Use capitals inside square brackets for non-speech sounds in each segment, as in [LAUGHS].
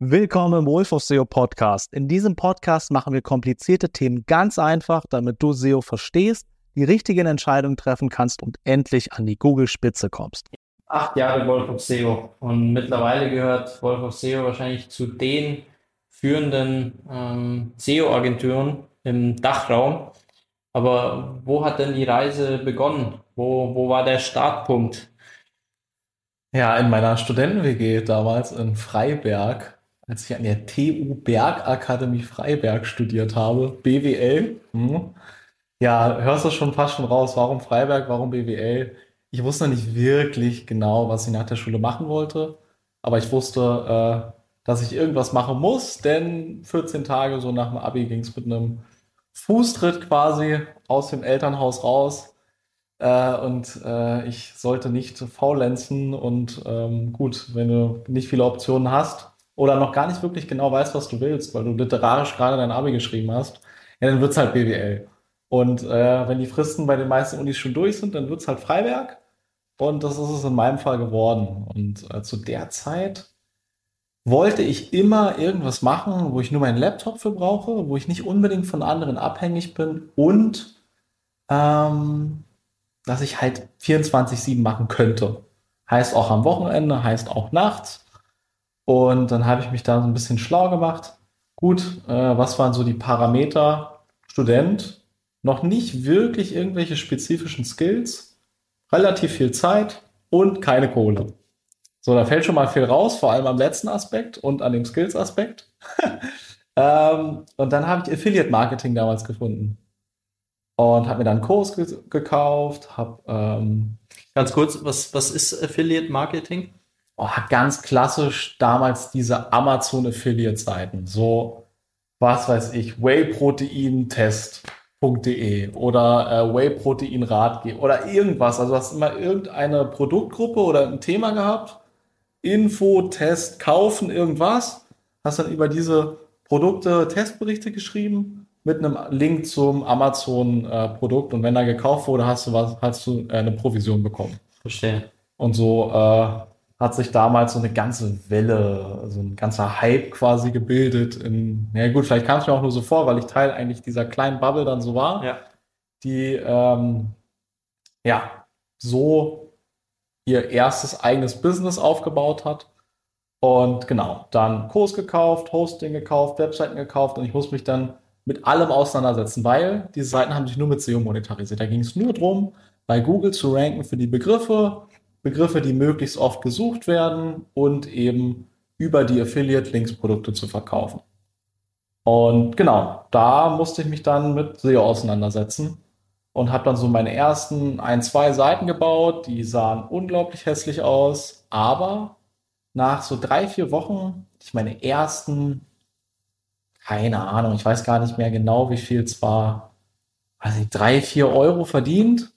Willkommen im Wolf of SEO Podcast. In diesem Podcast machen wir komplizierte Themen ganz einfach, damit du SEO verstehst, die richtigen Entscheidungen treffen kannst und endlich an die Google-Spitze kommst. Acht Jahre Wolf of SEO und mittlerweile gehört Wolf of SEO wahrscheinlich zu den führenden ähm, SEO-Agenturen im Dachraum. Aber wo hat denn die Reise begonnen? Wo, wo war der Startpunkt? Ja, in meiner Studenten-WG damals in Freiberg als ich an der TU Bergakademie Freiberg studiert habe, BWL. Hm. Ja, hörst du schon fast schon raus, warum Freiberg, warum BWL? Ich wusste nicht wirklich genau, was ich nach der Schule machen wollte, aber ich wusste, äh, dass ich irgendwas machen muss, denn 14 Tage so nach dem Abi ging es mit einem Fußtritt quasi aus dem Elternhaus raus. Äh, und äh, ich sollte nicht faulenzen und ähm, gut, wenn du nicht viele Optionen hast, oder noch gar nicht wirklich genau weißt, was du willst, weil du literarisch gerade dein Abi geschrieben hast, ja, dann wird's halt BWL. Und äh, wenn die Fristen bei den meisten Unis schon durch sind, dann wird's halt Freiberg. Und das ist es in meinem Fall geworden. Und äh, zu der Zeit wollte ich immer irgendwas machen, wo ich nur meinen Laptop für brauche, wo ich nicht unbedingt von anderen abhängig bin und ähm, dass ich halt 24-7 machen könnte. Heißt auch am Wochenende, heißt auch nachts. Und dann habe ich mich da so ein bisschen schlau gemacht. Gut, äh, was waren so die Parameter? Student, noch nicht wirklich irgendwelche spezifischen Skills, relativ viel Zeit und keine Kohle. So, da fällt schon mal viel raus, vor allem am letzten Aspekt und an dem Skills-Aspekt. [LAUGHS] ähm, und dann habe ich Affiliate Marketing damals gefunden und habe mir dann einen Kurs ge gekauft. Hab, ähm, Ganz kurz, was, was ist Affiliate Marketing? Oh, ganz klassisch damals diese Amazon-Affiliate-Seiten. So, was weiß ich, Whey-Protein-Test.de oder äh, Whey-Protein-Ratgeber oder irgendwas. Also du hast immer irgendeine Produktgruppe oder ein Thema gehabt. Info, Test, kaufen, irgendwas. Hast dann über diese Produkte Testberichte geschrieben mit einem Link zum Amazon-Produkt. Äh, und wenn da gekauft wurde, hast du was, hast du äh, eine Provision bekommen. Verstehe. Und so äh, hat sich damals so eine ganze Welle, so ein ganzer Hype quasi gebildet. In, ja gut, vielleicht kam es mir auch nur so vor, weil ich Teil eigentlich dieser kleinen Bubble dann so war, ja. die ähm, ja so ihr erstes eigenes Business aufgebaut hat. Und genau, dann Kurs gekauft, Hosting gekauft, Webseiten gekauft und ich muss mich dann mit allem auseinandersetzen, weil diese Seiten haben sich nur mit SEO monetarisiert. Da ging es nur darum, bei Google zu ranken für die Begriffe, Begriffe, die möglichst oft gesucht werden und eben über die Affiliate-Links Produkte zu verkaufen. Und genau, da musste ich mich dann mit SEO auseinandersetzen und habe dann so meine ersten ein, zwei Seiten gebaut. Die sahen unglaublich hässlich aus, aber nach so drei, vier Wochen ich meine ersten, keine Ahnung, ich weiß gar nicht mehr genau, wie viel es war, also drei, vier Euro verdient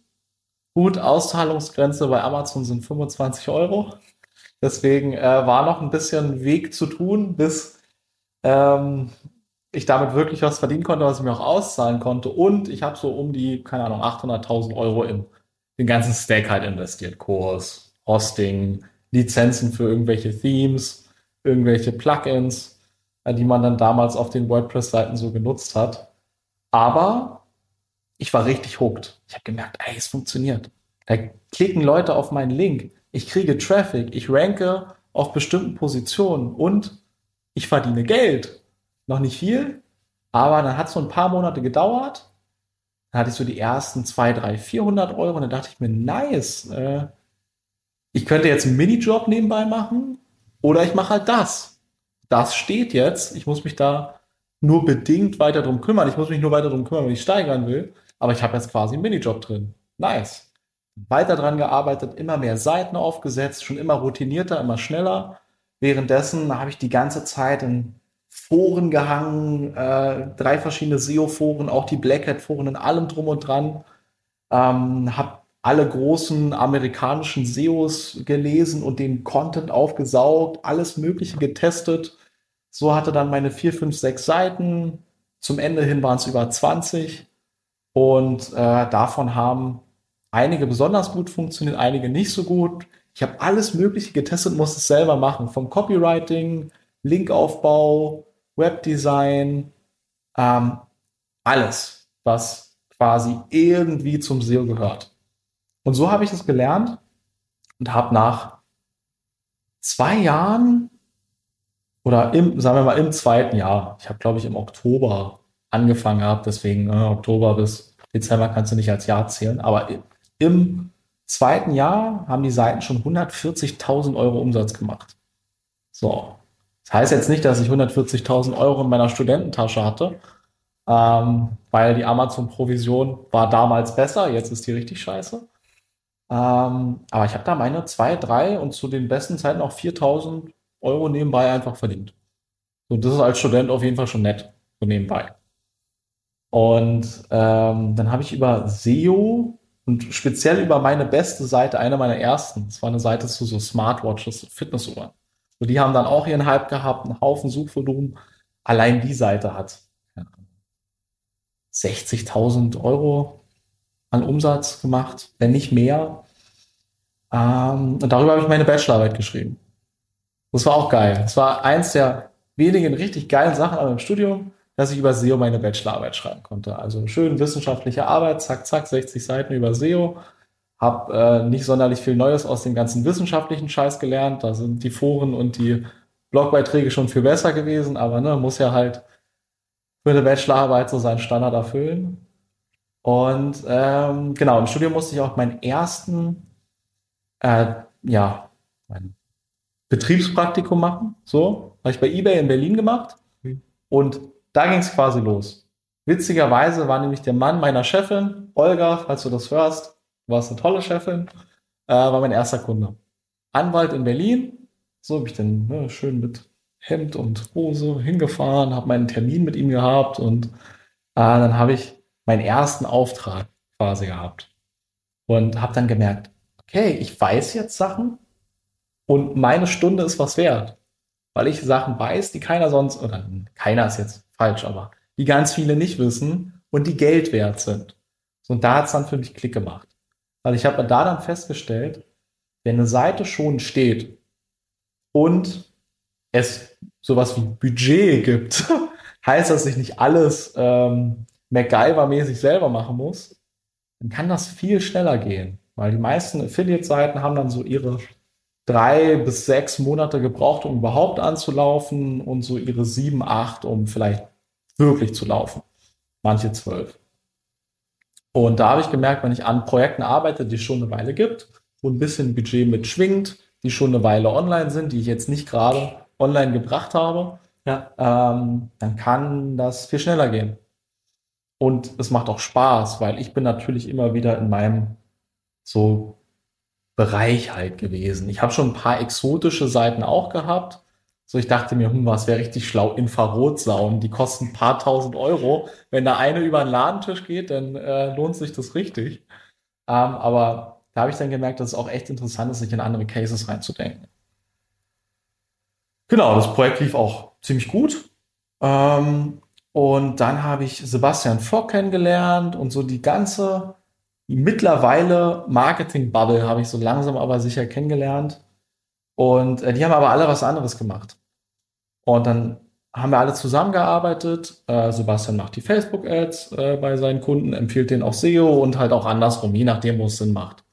Gut, Auszahlungsgrenze bei Amazon sind 25 Euro. Deswegen äh, war noch ein bisschen Weg zu tun, bis ähm, ich damit wirklich was verdienen konnte, was ich mir auch auszahlen konnte. Und ich habe so um die, keine Ahnung, 800.000 Euro in den ganzen Stack halt investiert. Kurs, Hosting, Lizenzen für irgendwelche Themes, irgendwelche Plugins, äh, die man dann damals auf den WordPress-Seiten so genutzt hat. Aber ich war richtig hooked. Ich habe gemerkt, ey, es funktioniert. Da klicken Leute auf meinen Link. Ich kriege Traffic. Ich ranke auf bestimmten Positionen und ich verdiene Geld. Noch nicht viel, aber dann hat es so ein paar Monate gedauert. Dann hatte ich so die ersten zwei, drei, 400 Euro und dann dachte ich mir, nice. Äh, ich könnte jetzt einen Minijob nebenbei machen oder ich mache halt das. Das steht jetzt. Ich muss mich da nur bedingt weiter drum kümmern. Ich muss mich nur weiter drum kümmern, wenn ich steigern will. Aber ich habe jetzt quasi einen Minijob drin. Nice. Weiter dran gearbeitet, immer mehr Seiten aufgesetzt, schon immer routinierter, immer schneller. Währenddessen habe ich die ganze Zeit in Foren gehangen, äh, drei verschiedene SEO-Foren, auch die Black Hat-Foren in allem drum und dran. Ähm, habe alle großen amerikanischen SEOs gelesen und den Content aufgesaugt, alles Mögliche getestet. So hatte dann meine vier, fünf, sechs Seiten. Zum Ende hin waren es über 20. Und äh, davon haben einige besonders gut funktioniert, einige nicht so gut. Ich habe alles Mögliche getestet, muss es selber machen. Vom Copywriting Linkaufbau, Webdesign, ähm, alles, was quasi irgendwie zum SEO gehört. Und so habe ich es gelernt und habe nach zwei Jahren oder im, sagen wir mal, im zweiten Jahr, ich habe, glaube ich, im Oktober angefangen gehabt, deswegen äh, Oktober bis Dezember kannst du nicht als Jahr zählen, aber im zweiten Jahr haben die Seiten schon 140.000 Euro Umsatz gemacht. So. Das heißt jetzt nicht, dass ich 140.000 Euro in meiner Studententasche hatte, ähm, weil die Amazon-Provision war damals besser, jetzt ist die richtig scheiße. Ähm, aber ich habe da meine zwei, drei und zu den besten Zeiten auch 4.000 Euro nebenbei einfach verdient. So, das ist als Student auf jeden Fall schon nett, so nebenbei. Und ähm, dann habe ich über SEO und speziell über meine beste Seite, eine meiner ersten, das war eine Seite zu so Smartwatches, Fitnessuhren. Und die haben dann auch ihren Hype gehabt, einen Haufen Suchvolumen. Allein die Seite hat 60.000 Euro an Umsatz gemacht, wenn nicht mehr. Ähm, und darüber habe ich meine Bachelorarbeit geschrieben. Das war auch geil. Das war eins der wenigen richtig geilen Sachen an meinem Studium dass ich über SEO meine Bachelorarbeit schreiben konnte. Also schön wissenschaftliche Arbeit, zack, zack, 60 Seiten über SEO. Hab äh, nicht sonderlich viel Neues aus dem ganzen wissenschaftlichen Scheiß gelernt. Da sind die Foren und die Blogbeiträge schon viel besser gewesen, aber ne, muss ja halt für eine Bachelorarbeit so seinen Standard erfüllen. Und ähm, genau, im Studium musste ich auch meinen ersten, äh, ja, mein Betriebspraktikum machen. So, habe ich bei eBay in Berlin gemacht. Mhm. Und da ging es quasi los. Witzigerweise war nämlich der Mann meiner Chefin, Olga, falls du das hörst, warst eine tolle Chefin, äh, war mein erster Kunde. Anwalt in Berlin, so bin ich dann ne, schön mit Hemd und Hose hingefahren, habe meinen Termin mit ihm gehabt und äh, dann habe ich meinen ersten Auftrag quasi gehabt und habe dann gemerkt, okay, ich weiß jetzt Sachen und meine Stunde ist was wert, weil ich Sachen weiß, die keiner sonst, oder keiner ist jetzt falsch, aber die ganz viele nicht wissen und die Geld wert sind. Und da hat es dann für mich Klick gemacht. Weil ich habe da dann festgestellt, wenn eine Seite schon steht und es sowas wie Budget gibt, [LAUGHS] heißt, dass ich nicht alles ähm, MacGyver-mäßig selber machen muss, dann kann das viel schneller gehen. Weil die meisten Affiliate-Seiten haben dann so ihre drei bis sechs Monate gebraucht, um überhaupt anzulaufen und so ihre sieben, acht, um vielleicht wirklich zu laufen. Manche zwölf. Und da habe ich gemerkt, wenn ich an Projekten arbeite, die es schon eine Weile gibt, wo ein bisschen Budget mitschwingt, die schon eine Weile online sind, die ich jetzt nicht gerade online gebracht habe, ja. ähm, dann kann das viel schneller gehen. Und es macht auch Spaß, weil ich bin natürlich immer wieder in meinem so Bereich halt gewesen. Ich habe schon ein paar exotische Seiten auch gehabt, so, ich dachte mir, hm, was wäre richtig schlau, Infrarotsauen, die kosten ein paar tausend Euro. Wenn da eine über einen Ladentisch geht, dann äh, lohnt sich das richtig. Ähm, aber da habe ich dann gemerkt, dass es auch echt interessant ist, sich in andere Cases reinzudenken. Genau, das Projekt lief auch ziemlich gut. Ähm, und dann habe ich Sebastian Fock kennengelernt und so die ganze mittlerweile Marketing-Bubble habe ich so langsam aber sicher kennengelernt. Und äh, die haben aber alle was anderes gemacht. Und dann haben wir alle zusammengearbeitet. Äh, Sebastian macht die Facebook-Ads äh, bei seinen Kunden, empfiehlt denen auch SEO und halt auch andersrum, je nachdem, wo es Sinn macht.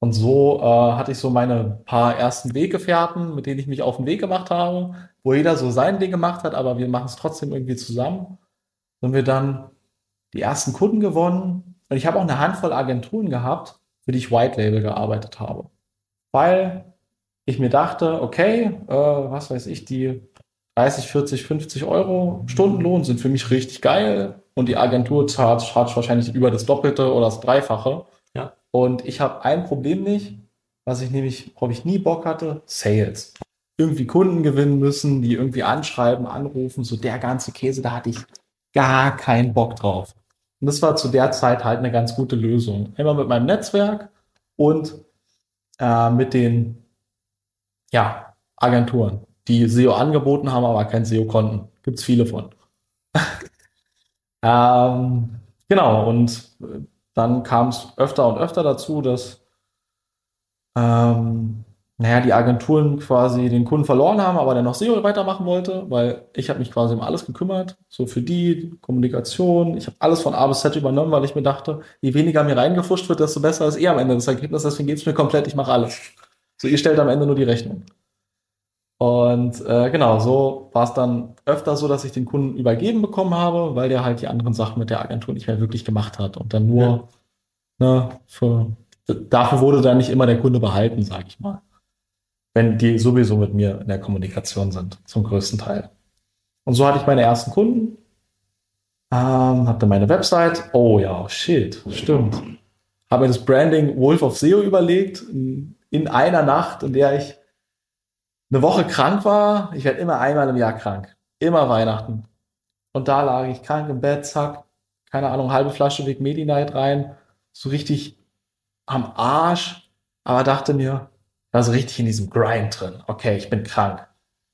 Und so äh, hatte ich so meine paar ersten Weggefährten, mit denen ich mich auf den Weg gemacht habe, wo jeder so sein Ding gemacht hat, aber wir machen es trotzdem irgendwie zusammen. Und wir dann die ersten Kunden gewonnen. Und ich habe auch eine Handvoll Agenturen gehabt, für die ich White Label gearbeitet habe. Weil ich mir dachte, okay, äh, was weiß ich, die 30, 40, 50 Euro Stundenlohn sind für mich richtig geil und die Agentur zahlt, zahlt wahrscheinlich über das Doppelte oder das Dreifache. Ja. Und ich habe ein Problem nicht, was ich nämlich, worauf ich nie Bock hatte, Sales. Irgendwie Kunden gewinnen müssen, die irgendwie anschreiben, anrufen, so der ganze Käse, da hatte ich gar keinen Bock drauf. Und das war zu der Zeit halt eine ganz gute Lösung. Immer mit meinem Netzwerk und äh, mit den ja, Agenturen die SEO angeboten haben, aber kein SEO konnten. Gibt es viele von. [LAUGHS] ähm, genau, und dann kam es öfter und öfter dazu, dass ähm, naja, die Agenturen quasi den Kunden verloren haben, aber der noch SEO weitermachen wollte, weil ich habe mich quasi um alles gekümmert, so für die Kommunikation. Ich habe alles von A bis Z übernommen, weil ich mir dachte, je weniger mir reingefuscht wird, desto besser ist eh am Ende das Ergebnis. Deswegen geht's mir komplett, ich mache alles. So, ihr stellt am Ende nur die Rechnung. Und äh, genau, so war es dann öfter so, dass ich den Kunden übergeben bekommen habe, weil der halt die anderen Sachen mit der Agentur nicht mehr wirklich gemacht hat und dann nur ja. ne, für, dafür wurde dann nicht immer der Kunde behalten, sage ich mal wenn die sowieso mit mir in der Kommunikation sind, zum größten Teil. Und so hatte ich meine ersten Kunden, ähm, hatte meine Website. Oh ja, shit, stimmt. Habe mir das Branding Wolf of SEO überlegt, in, in einer Nacht, in der ich eine Woche krank war. Ich werde immer einmal im Jahr krank. Immer Weihnachten. Und da lag ich krank im Bett, zack, keine Ahnung, halbe Flasche Big Medi Night rein, so richtig am Arsch, aber dachte mir, war so richtig in diesem Grind drin. Okay, ich bin krank.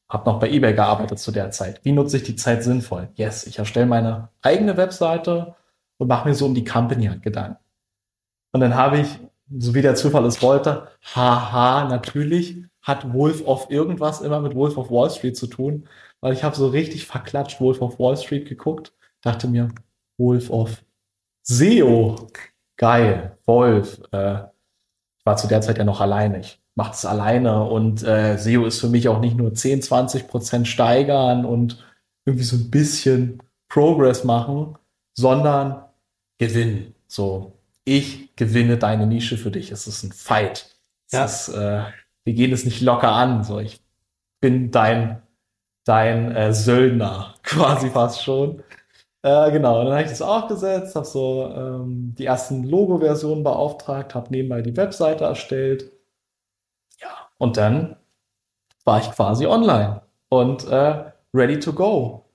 Hab noch bei eBay gearbeitet zu der Zeit. Wie nutze ich die Zeit sinnvoll? Yes, ich erstelle meine eigene Webseite und mache mir so um die Company halt Gedanken. Und dann habe ich, so wie der Zufall es wollte, haha, natürlich hat Wolf of irgendwas immer mit Wolf of Wall Street zu tun, weil ich habe so richtig verklatscht Wolf of Wall Street geguckt, dachte mir, Wolf of SEO, geil, Wolf. Äh, ich war zu der Zeit ja noch alleine. Ich macht es alleine und äh, SEO ist für mich auch nicht nur 10, 20 Prozent steigern und irgendwie so ein bisschen Progress machen, sondern gewinnen. So, ich gewinne deine Nische für dich. Es ist ein Fight. Ja. Ist, äh, wir gehen es nicht locker an. So, ich bin dein, dein äh, Söldner, [LAUGHS] quasi fast schon. Äh, genau, dann habe ich das aufgesetzt, habe so ähm, die ersten Logo-Versionen beauftragt, habe nebenbei die Webseite erstellt und dann war ich quasi online und äh, ready to go.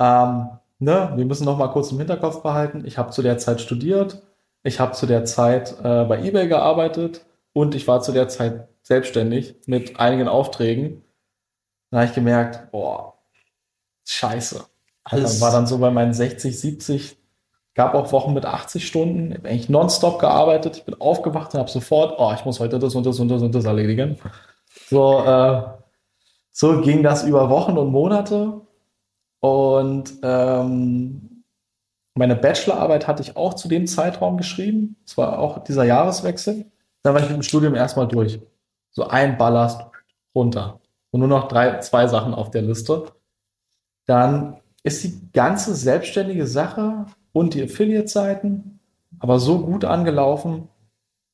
Ähm, ne, wir müssen noch mal kurz im Hinterkopf behalten. Ich habe zu der Zeit studiert, ich habe zu der Zeit äh, bei eBay gearbeitet und ich war zu der Zeit selbstständig mit einigen Aufträgen. Da habe ich gemerkt, boah, scheiße. Alles war dann so bei meinen 60, 70, gab auch Wochen mit 80 Stunden, ich habe eigentlich nonstop gearbeitet. Ich bin aufgewacht und habe sofort, oh, ich muss heute das und das und das und das erledigen. So, äh, so ging das über Wochen und Monate. Und ähm, meine Bachelorarbeit hatte ich auch zu dem Zeitraum geschrieben. Es war auch dieser Jahreswechsel. Dann war ich mit dem Studium erstmal durch. So ein Ballast runter. Und nur noch drei, zwei Sachen auf der Liste. Dann ist die ganze selbstständige Sache und die Affiliate-Seiten, aber so gut angelaufen,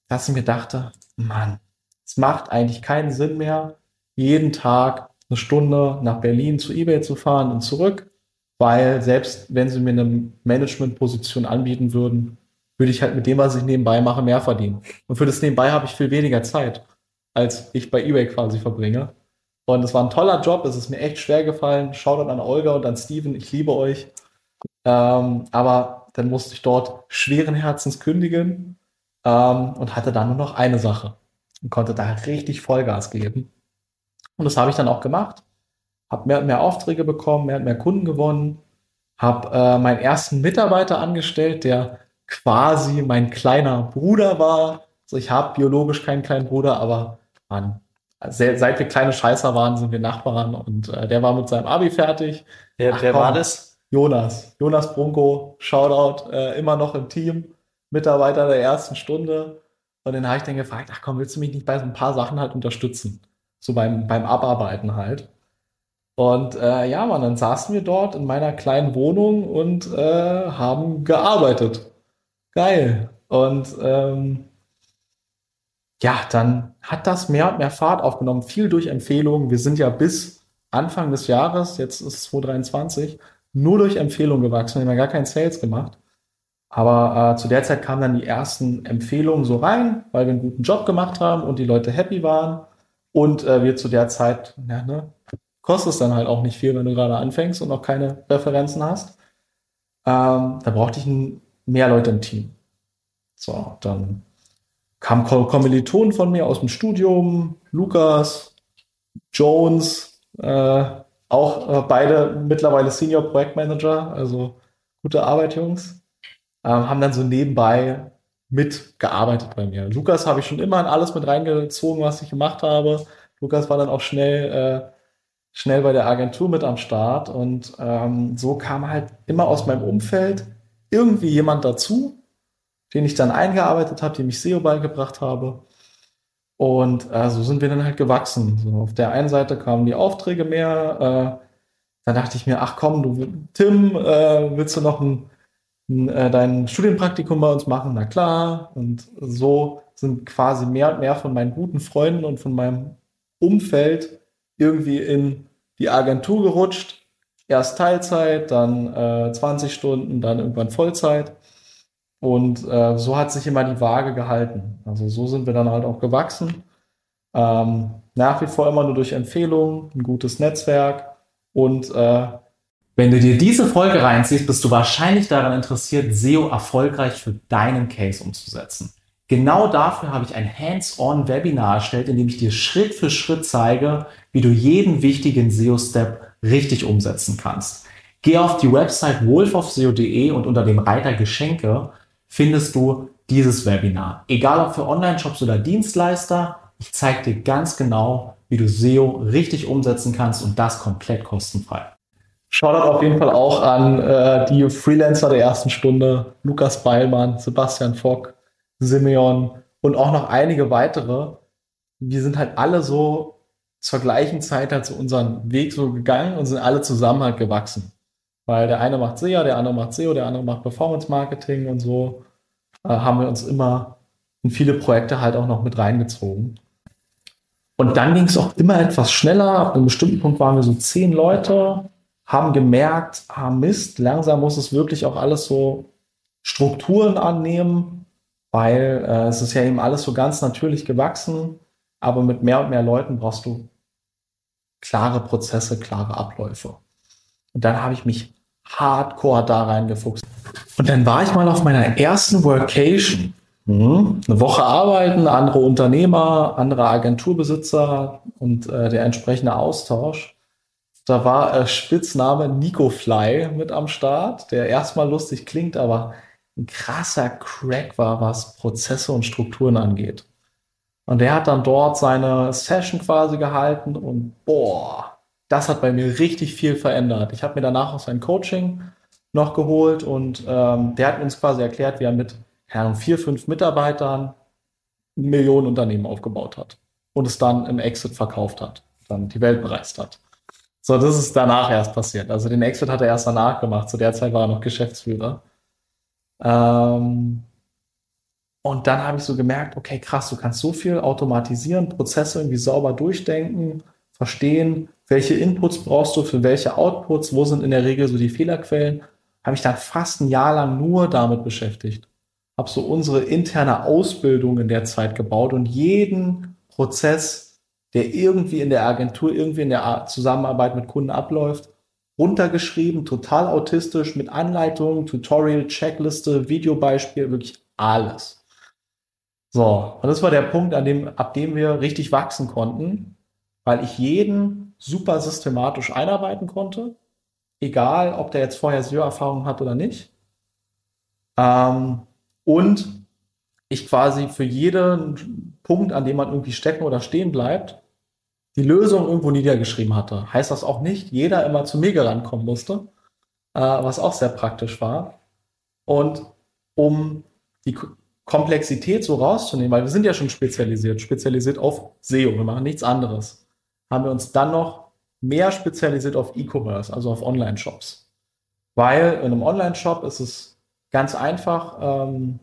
dass ich mir dachte, Mann, es macht eigentlich keinen Sinn mehr, jeden Tag eine Stunde nach Berlin zu eBay zu fahren und zurück, weil selbst wenn sie mir eine Management-Position anbieten würden, würde ich halt mit dem, was ich nebenbei mache, mehr verdienen. Und für das nebenbei habe ich viel weniger Zeit, als ich bei eBay quasi verbringe. Und es war ein toller Job, es ist mir echt schwer gefallen. Shoutout an Olga und an Steven, ich liebe euch. Ähm, aber dann musste ich dort schweren Herzens kündigen ähm, und hatte dann nur noch eine Sache und konnte da richtig Vollgas geben. Und das habe ich dann auch gemacht. Habe mehr und mehr Aufträge bekommen, mehr und mehr Kunden gewonnen, habe äh, meinen ersten Mitarbeiter angestellt, der quasi mein kleiner Bruder war. Also ich habe biologisch keinen kleinen Bruder, aber man, seit wir kleine Scheißer waren, sind wir Nachbarn und äh, der war mit seinem Abi fertig. Wer, wer war das? Jonas, Jonas Brunko, Shoutout, äh, immer noch im Team, Mitarbeiter der ersten Stunde. Und dann habe ich dann gefragt, ach komm, willst du mich nicht bei so ein paar Sachen halt unterstützen? So beim, beim Abarbeiten halt. Und äh, ja, man, dann saßen wir dort in meiner kleinen Wohnung und äh, haben gearbeitet. Geil. Und ähm, ja, dann hat das mehr und mehr Fahrt aufgenommen, viel durch Empfehlungen. Wir sind ja bis Anfang des Jahres, jetzt ist es 2023, nur durch Empfehlungen gewachsen. Wir haben ja gar keinen Sales gemacht. Aber äh, zu der Zeit kamen dann die ersten Empfehlungen so rein, weil wir einen guten Job gemacht haben und die Leute happy waren. Und äh, wir zu der Zeit, ja, ne, kostet es dann halt auch nicht viel, wenn du gerade anfängst und noch keine Referenzen hast. Ähm, da brauchte ich mehr Leute im Team. So, dann kamen Kommilitonen von mir aus dem Studium, Lukas, Jones, äh, auch äh, beide mittlerweile Senior Projektmanager, also gute Arbeit, Jungs. Ähm, haben dann so nebenbei mitgearbeitet bei mir. Lukas habe ich schon immer in alles mit reingezogen, was ich gemacht habe. Lukas war dann auch schnell, äh, schnell bei der Agentur mit am Start und ähm, so kam halt immer aus meinem Umfeld irgendwie jemand dazu, den ich dann eingearbeitet habe, dem ich SEO beigebracht habe. Und äh, so sind wir dann halt gewachsen. So, auf der einen Seite kamen die Aufträge mehr. Äh, dann dachte ich mir, ach komm, du Tim, äh, willst du noch ein, ein, äh, dein Studienpraktikum bei uns machen? Na klar. Und so sind quasi mehr und mehr von meinen guten Freunden und von meinem Umfeld irgendwie in die Agentur gerutscht. Erst Teilzeit, dann äh, 20 Stunden, dann irgendwann Vollzeit. Und äh, so hat sich immer die Waage gehalten. Also so sind wir dann halt auch gewachsen. Ähm, nach wie vor immer nur durch Empfehlungen, ein gutes Netzwerk und äh, wenn du dir diese Folge reinziehst, bist du wahrscheinlich daran interessiert, SEO erfolgreich für deinen Case umzusetzen. Genau dafür habe ich ein Hands-on-Webinar erstellt, in dem ich dir Schritt für Schritt zeige, wie du jeden wichtigen SEO-Step richtig umsetzen kannst. Geh auf die Website wolfofseo.de und unter dem Reiter Geschenke findest du dieses Webinar. Egal ob für Online-Shops oder Dienstleister, ich zeige dir ganz genau, wie du SEO richtig umsetzen kannst und das komplett kostenfrei. Shoutout auf jeden Fall auch an äh, die Freelancer der ersten Stunde, Lukas Beilmann, Sebastian Fock, Simeon und auch noch einige weitere. Wir sind halt alle so zur gleichen Zeit halt zu unserem Weg so gegangen und sind alle zusammen halt gewachsen. Weil der eine macht SEA, der andere macht SEO, der andere macht Performance Marketing und so äh, haben wir uns immer in viele Projekte halt auch noch mit reingezogen. Und dann ging es auch immer etwas schneller. Ab einem bestimmten Punkt waren wir so zehn Leute, haben gemerkt, ah Mist, langsam muss es wirklich auch alles so Strukturen annehmen, weil äh, es ist ja eben alles so ganz natürlich gewachsen, aber mit mehr und mehr Leuten brauchst du klare Prozesse, klare Abläufe. Und dann habe ich mich hardcore da reingefuchst. Und dann war ich mal auf meiner ersten Workation. Mhm. Eine Woche arbeiten, andere Unternehmer, andere Agenturbesitzer und äh, der entsprechende Austausch. Da war äh, Spitzname Nico Fly mit am Start, der erstmal lustig klingt, aber ein krasser Crack war, was Prozesse und Strukturen angeht. Und der hat dann dort seine Session quasi gehalten und boah, das hat bei mir richtig viel verändert. Ich habe mir danach auch sein Coaching noch geholt und ähm, der hat uns quasi erklärt, wie er mit Herren vier, fünf Mitarbeitern ein Millionenunternehmen aufgebaut hat und es dann im Exit verkauft hat, dann die Welt bereist hat. So, das ist danach erst passiert. Also den Exit hat er erst danach gemacht. Zu der Zeit war er noch Geschäftsführer. Ähm, und dann habe ich so gemerkt, okay, krass, du kannst so viel automatisieren, Prozesse irgendwie sauber durchdenken, verstehen, welche Inputs brauchst du für welche Outputs, wo sind in der Regel so die Fehlerquellen, habe ich dann fast ein Jahr lang nur damit beschäftigt. Habe so unsere interne Ausbildung in der Zeit gebaut und jeden Prozess, der irgendwie in der Agentur, irgendwie in der Zusammenarbeit mit Kunden abläuft, runtergeschrieben, total autistisch, mit Anleitung, Tutorial, Checkliste, Videobeispiel, wirklich alles. So, und das war der Punkt, an dem, ab dem wir richtig wachsen konnten, weil ich jeden super systematisch einarbeiten konnte, egal ob der jetzt vorher SEO-Erfahrung hat oder nicht. Ähm, und ich quasi für jeden Punkt, an dem man irgendwie stecken oder stehen bleibt, die Lösung irgendwo niedergeschrieben hatte. Heißt das auch nicht, jeder immer zu mir rankommen musste, äh, was auch sehr praktisch war. Und um die Komplexität so rauszunehmen, weil wir sind ja schon spezialisiert, spezialisiert auf SEO, wir machen nichts anderes haben wir uns dann noch mehr spezialisiert auf E-Commerce, also auf Online-Shops. Weil in einem Online-Shop ist es ganz einfach ähm,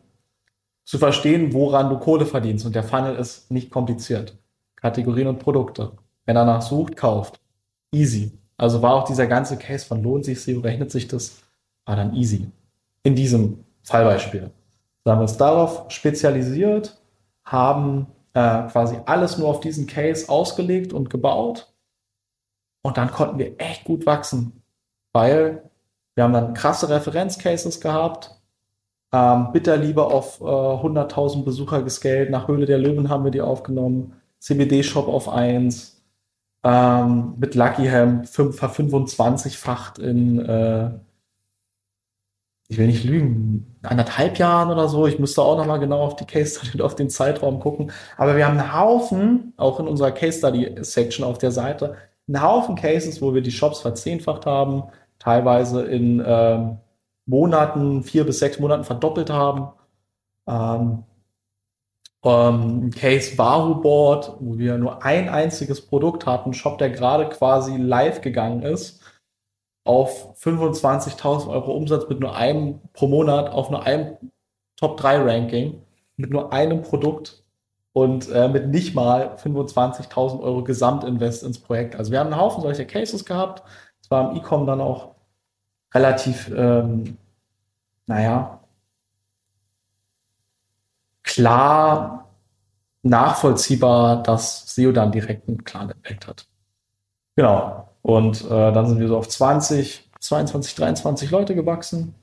zu verstehen, woran du Kohle verdienst. Und der Funnel ist nicht kompliziert. Kategorien und Produkte. Wer danach sucht, kauft. Easy. Also war auch dieser ganze Case von lohnt sich sie, rechnet sich das, war dann easy. In diesem Fallbeispiel. Da haben wir uns darauf spezialisiert, haben äh, quasi alles nur auf diesen Case ausgelegt und gebaut. Und dann konnten wir echt gut wachsen, weil wir haben dann krasse Referenzcases gehabt. Ähm, Bitterliebe auf äh, 100.000 Besucher gescaled. Nach Höhle der Löwen haben wir die aufgenommen. CBD-Shop auf 1. Ähm, mit Lucky Ham ver 25-facht in, äh, ich will nicht lügen, anderthalb Jahren oder so. Ich müsste auch nochmal genau auf die Case Study und auf den Zeitraum gucken. Aber wir haben einen Haufen, auch in unserer Case Study Section auf der Seite, einen Haufen Cases, wo wir die Shops verzehnfacht haben, teilweise in ähm, Monaten, vier bis sechs Monaten verdoppelt haben. Ähm, ähm, Case Wahoo Board, wo wir nur ein einziges Produkt hatten, Shop, der gerade quasi live gegangen ist, auf 25.000 Euro Umsatz mit nur einem pro Monat, auf nur einem Top 3 Ranking, mit nur einem Produkt und äh, mit nicht mal 25.000 Euro Gesamtinvest ins Projekt. Also wir haben einen Haufen solcher Cases gehabt. Es war im E-Com dann auch relativ, ähm, naja, klar nachvollziehbar, dass SEO dann direkt einen klaren Impact hat. Genau. Und äh, dann sind wir so auf 20, 22, 23 Leute gewachsen.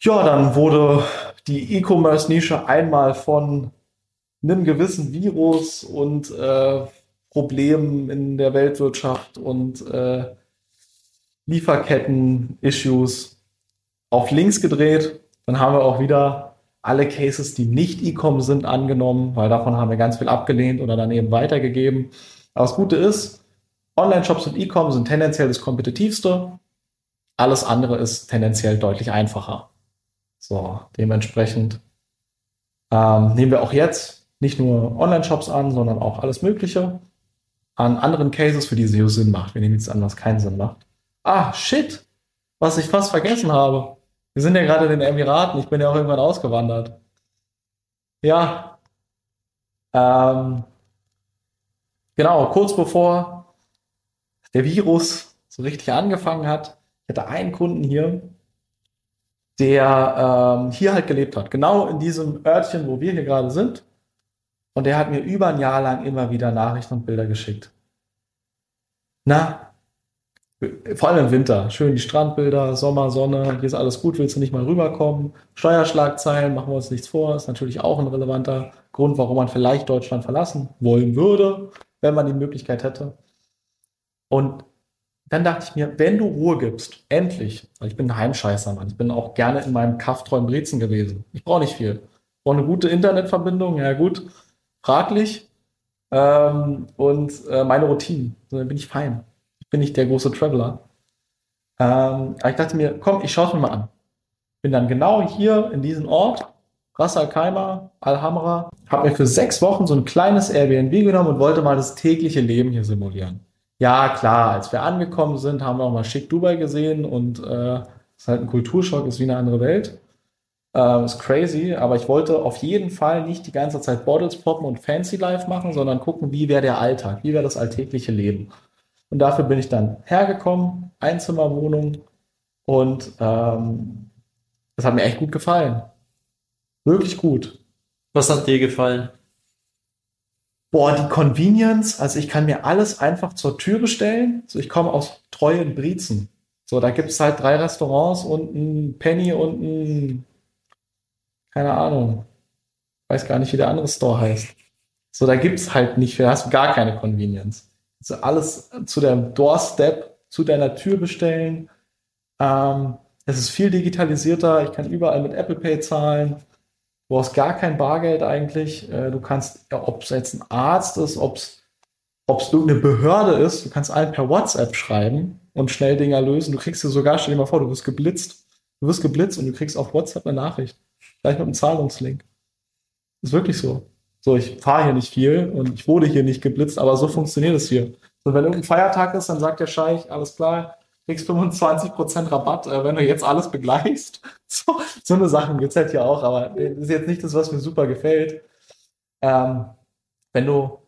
Ja, dann wurde die E-Commerce-Nische einmal von einem gewissen Virus und äh, Problemen in der Weltwirtschaft und äh, Lieferketten-Issues auf links gedreht. Dann haben wir auch wieder alle Cases, die nicht E-Com sind, angenommen, weil davon haben wir ganz viel abgelehnt oder daneben weitergegeben. Aber das Gute ist, Online-Shops und E-Com sind tendenziell das kompetitivste. Alles andere ist tendenziell deutlich einfacher. So, dementsprechend ähm, nehmen wir auch jetzt nicht nur Online-Shops an, sondern auch alles Mögliche an anderen Cases, für die SEO Sinn macht. Wir nehmen jetzt an, was keinen Sinn macht. Ah, shit, was ich fast vergessen habe. Wir sind ja gerade in den Emiraten. Ich bin ja auch irgendwann ausgewandert. Ja. Ähm, genau, kurz bevor der Virus so richtig angefangen hat, ich hatte einen Kunden hier, der ähm, hier halt gelebt hat. Genau in diesem Örtchen, wo wir hier gerade sind. Und der hat mir über ein Jahr lang immer wieder Nachrichten und Bilder geschickt. Na, vor allem im Winter. Schön die Strandbilder, Sommer, Sonne, hier ist alles gut, willst du nicht mal rüberkommen? Steuerschlagzeilen, machen wir uns nichts vor, ist natürlich auch ein relevanter Grund, warum man vielleicht Deutschland verlassen wollen würde, wenn man die Möglichkeit hätte. Und dann dachte ich mir, wenn du Ruhe gibst, endlich, weil ich bin ein Heimscheißer, Mann. Ich bin auch gerne in meinem Kaff Brezen gewesen. Ich brauche nicht viel. Ich brauche eine gute Internetverbindung, ja gut, fraglich. Ähm, und äh, meine Routine. So, dann bin ich fein. Ich bin nicht der große Traveler. Ähm, aber ich dachte mir, komm, ich schaue es mir mal an. Bin dann genau hier in diesem Ort, Ras Al Khaimah, Al-Hamra, habe mir für sechs Wochen so ein kleines Airbnb genommen und wollte mal das tägliche Leben hier simulieren. Ja, klar, als wir angekommen sind, haben wir auch mal schick Dubai gesehen und äh, ist halt ein Kulturschock, ist wie eine andere Welt. Äh, ist crazy, aber ich wollte auf jeden Fall nicht die ganze Zeit Bottles poppen und Fancy Life machen, sondern gucken, wie wäre der Alltag, wie wäre das alltägliche Leben. Und dafür bin ich dann hergekommen, Einzimmerwohnung und ähm, das hat mir echt gut gefallen. Wirklich gut. Was hat dir gefallen? Boah, die Convenience, also ich kann mir alles einfach zur Tür bestellen. So, ich komme aus treuen Briezen. So, da gibt es halt drei Restaurants und ein Penny und ein, keine Ahnung, weiß gar nicht, wie der andere Store heißt. So, da gibt es halt nicht, da hast du gar keine Convenience. Also alles zu deinem Doorstep, zu deiner Tür bestellen. Ähm, es ist viel digitalisierter. Ich kann überall mit Apple Pay zahlen. Du brauchst gar kein Bargeld eigentlich. Äh, du kannst, ob es jetzt ein Arzt ist, ob es irgendeine Behörde ist, du kannst allen per WhatsApp schreiben und schnell Dinger lösen. Du kriegst dir sogar, stell dir mal vor, du wirst geblitzt. Du wirst geblitzt und du kriegst auf WhatsApp eine Nachricht. Gleich mit einem Zahlungslink. Ist wirklich so. So, ich fahre hier nicht viel und ich wurde hier nicht geblitzt, aber so funktioniert es hier. So, wenn irgendein Feiertag ist, dann sagt der Scheich, alles klar, kriegst 25% Rabatt, äh, wenn du jetzt alles begleichst. [LAUGHS] So, so eine Sachen gibt es halt hier auch, aber das ist jetzt nicht das, was mir super gefällt. Ähm, wenn du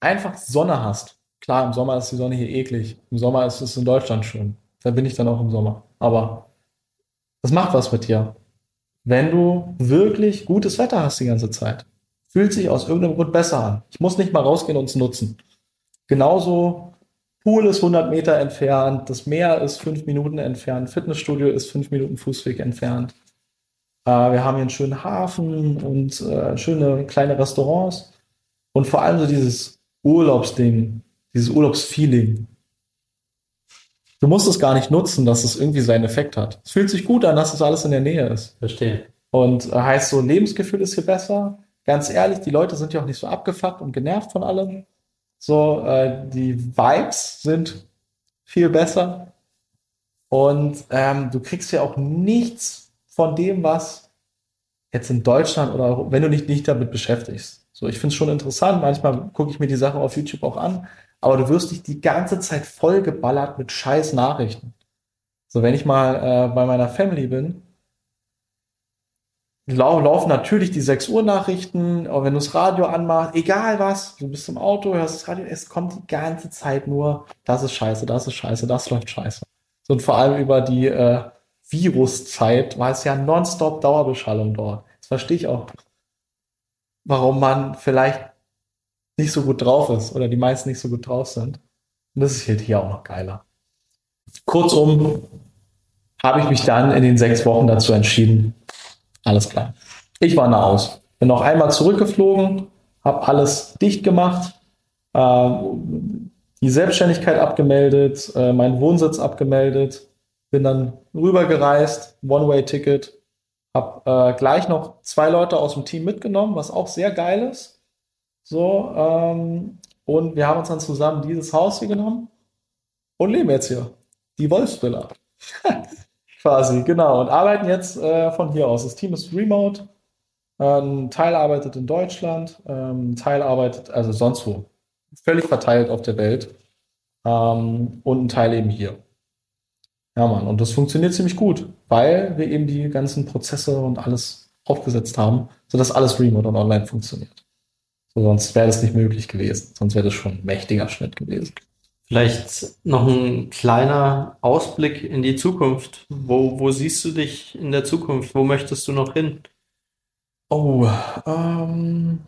einfach Sonne hast, klar, im Sommer ist die Sonne hier eklig. Im Sommer ist es in Deutschland schön. Da bin ich dann auch im Sommer. Aber das macht was mit dir. Wenn du wirklich gutes Wetter hast die ganze Zeit, fühlt sich aus irgendeinem Grund besser an. Ich muss nicht mal rausgehen und es nutzen. Genauso Pool ist 100 Meter entfernt, das Meer ist fünf Minuten entfernt, Fitnessstudio ist fünf Minuten Fußweg entfernt. Äh, wir haben hier einen schönen Hafen und äh, schöne kleine Restaurants und vor allem so dieses Urlaubsding, dieses Urlaubsfeeling. du musst es gar nicht nutzen, dass es irgendwie seinen Effekt hat. Es fühlt sich gut an, dass es alles in der Nähe ist. Verstehe. Und äh, heißt so, Lebensgefühl ist hier besser. Ganz ehrlich, die Leute sind ja auch nicht so abgefuckt und genervt von allem. So, äh, die Vibes sind viel besser. Und ähm, du kriegst ja auch nichts von dem, was jetzt in Deutschland oder wenn du dich nicht damit beschäftigst. So, ich finde es schon interessant. Manchmal gucke ich mir die Sachen auf YouTube auch an, aber du wirst dich die ganze Zeit vollgeballert mit scheiß Nachrichten. So, wenn ich mal äh, bei meiner Family bin, lau laufen natürlich die 6 Uhr Nachrichten, aber wenn du das Radio anmachst, egal was, du bist im Auto, hörst das Radio, es kommt die ganze Zeit nur, das ist scheiße, das ist scheiße, das läuft scheiße. Und vor allem über die äh, Viruszeit war es ja nonstop Dauerbeschallung dort. Das verstehe ich auch, warum man vielleicht nicht so gut drauf ist oder die meisten nicht so gut drauf sind. Und das ist halt hier auch noch geiler. Kurzum habe ich mich dann in den sechs Wochen dazu entschieden, alles klar. Ich war nah aus. Bin noch einmal zurückgeflogen, habe alles dicht gemacht, äh, die Selbstständigkeit abgemeldet, äh, meinen Wohnsitz abgemeldet, bin dann rübergereist, One-Way-Ticket, habe äh, gleich noch zwei Leute aus dem Team mitgenommen, was auch sehr geil ist. So, ähm, und wir haben uns dann zusammen dieses Haus hier genommen und leben jetzt hier. Die Wolfsvilla. [LAUGHS] Quasi, genau. Und arbeiten jetzt äh, von hier aus. Das Team ist remote. Ein Teil arbeitet in Deutschland, ähm, ein Teil arbeitet also sonst wo. Völlig verteilt auf der Welt. Ähm, und ein Teil eben hier. Ja, Mann. Und das funktioniert ziemlich gut, weil wir eben die ganzen Prozesse und alles aufgesetzt haben, sodass alles remote und online funktioniert. So, sonst wäre das nicht möglich gewesen. Sonst wäre das schon ein mächtiger Schnitt gewesen. Vielleicht noch ein kleiner Ausblick in die Zukunft. Wo, wo siehst du dich in der Zukunft? Wo möchtest du noch hin? Oh, ähm,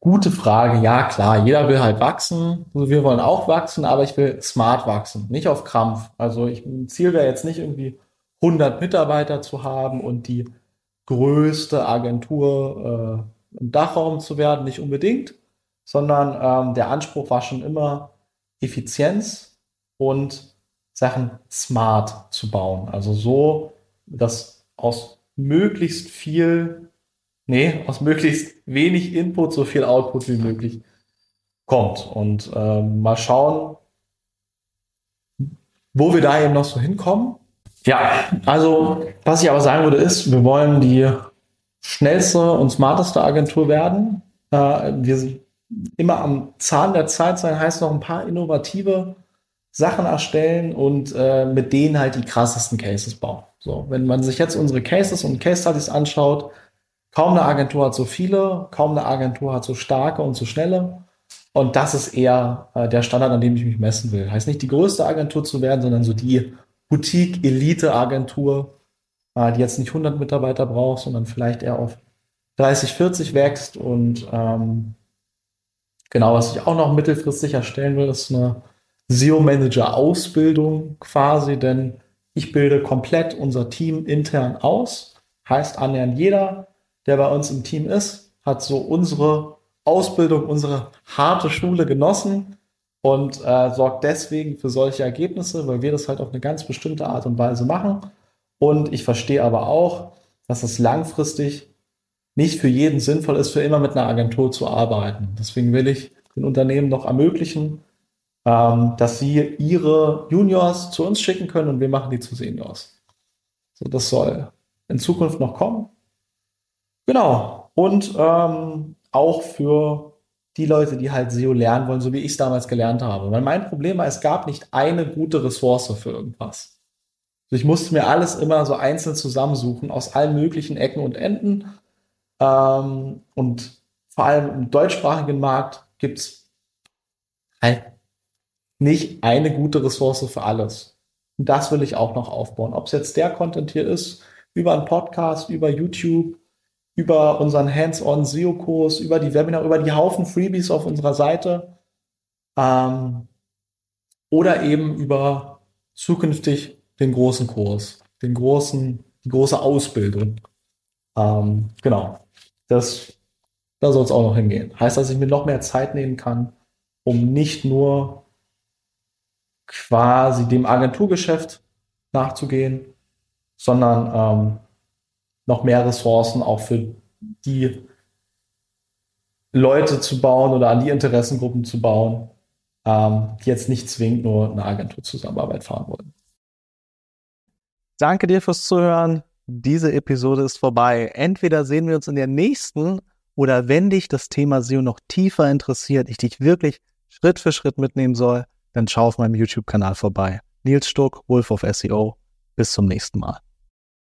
gute Frage. Ja, klar, jeder will halt wachsen. Wir wollen auch wachsen, aber ich will smart wachsen, nicht auf Krampf. Also ich, Ziel wäre jetzt nicht irgendwie 100 Mitarbeiter zu haben und die größte Agentur äh, im Dachraum zu werden, nicht unbedingt sondern ähm, der Anspruch war schon immer Effizienz und Sachen smart zu bauen. Also so, dass aus möglichst viel, nee, aus möglichst wenig Input so viel Output wie möglich kommt. Und ähm, mal schauen, wo wir da eben noch so hinkommen. Ja, also was ich aber sagen würde ist, wir wollen die schnellste und smarteste Agentur werden. Äh, wir immer am Zahn der Zeit sein, heißt noch ein paar innovative Sachen erstellen und äh, mit denen halt die krassesten Cases bauen. So, wenn man sich jetzt unsere Cases und Case Studies anschaut, kaum eine Agentur hat so viele, kaum eine Agentur hat so starke und so schnelle. Und das ist eher äh, der Standard, an dem ich mich messen will. Heißt nicht die größte Agentur zu werden, sondern so die Boutique-Elite-Agentur, äh, die jetzt nicht 100 Mitarbeiter braucht, sondern vielleicht eher auf 30, 40 wächst und ähm, Genau, was ich auch noch mittelfristig erstellen will, ist eine SEO-Manager-Ausbildung quasi, denn ich bilde komplett unser Team intern aus. Heißt annähernd jeder, der bei uns im Team ist, hat so unsere Ausbildung, unsere harte Schule genossen und äh, sorgt deswegen für solche Ergebnisse, weil wir das halt auf eine ganz bestimmte Art und Weise machen. Und ich verstehe aber auch, dass es langfristig nicht für jeden sinnvoll ist, für immer mit einer Agentur zu arbeiten. Deswegen will ich den Unternehmen noch ermöglichen, ähm, dass sie ihre Juniors zu uns schicken können und wir machen die zu Seniors. So, das soll in Zukunft noch kommen. Genau. Und ähm, auch für die Leute, die halt SEO lernen wollen, so wie ich es damals gelernt habe. Weil mein Problem war, es gab nicht eine gute Ressource für irgendwas. Also ich musste mir alles immer so einzeln zusammensuchen aus allen möglichen Ecken und Enden ähm, und vor allem im deutschsprachigen Markt gibt es halt nicht eine gute Ressource für alles. Und das will ich auch noch aufbauen. Ob es jetzt der Content hier ist, über einen Podcast, über YouTube, über unseren Hands-on SEO-Kurs, über die Webinar, über die Haufen Freebies auf unserer Seite ähm, oder eben über zukünftig den großen Kurs, den großen, die große Ausbildung. Ähm, genau. Das, da soll es auch noch hingehen. Heißt, dass ich mir noch mehr Zeit nehmen kann, um nicht nur quasi dem Agenturgeschäft nachzugehen, sondern ähm, noch mehr Ressourcen auch für die Leute zu bauen oder an die Interessengruppen zu bauen, ähm, die jetzt nicht zwingend nur eine Agenturzusammenarbeit fahren wollen. Danke dir fürs Zuhören. Diese Episode ist vorbei. Entweder sehen wir uns in der nächsten oder wenn dich das Thema SEO noch tiefer interessiert, ich dich wirklich Schritt für Schritt mitnehmen soll, dann schau auf meinem YouTube-Kanal vorbei. Nils Stuck, Wolf of SEO. Bis zum nächsten Mal.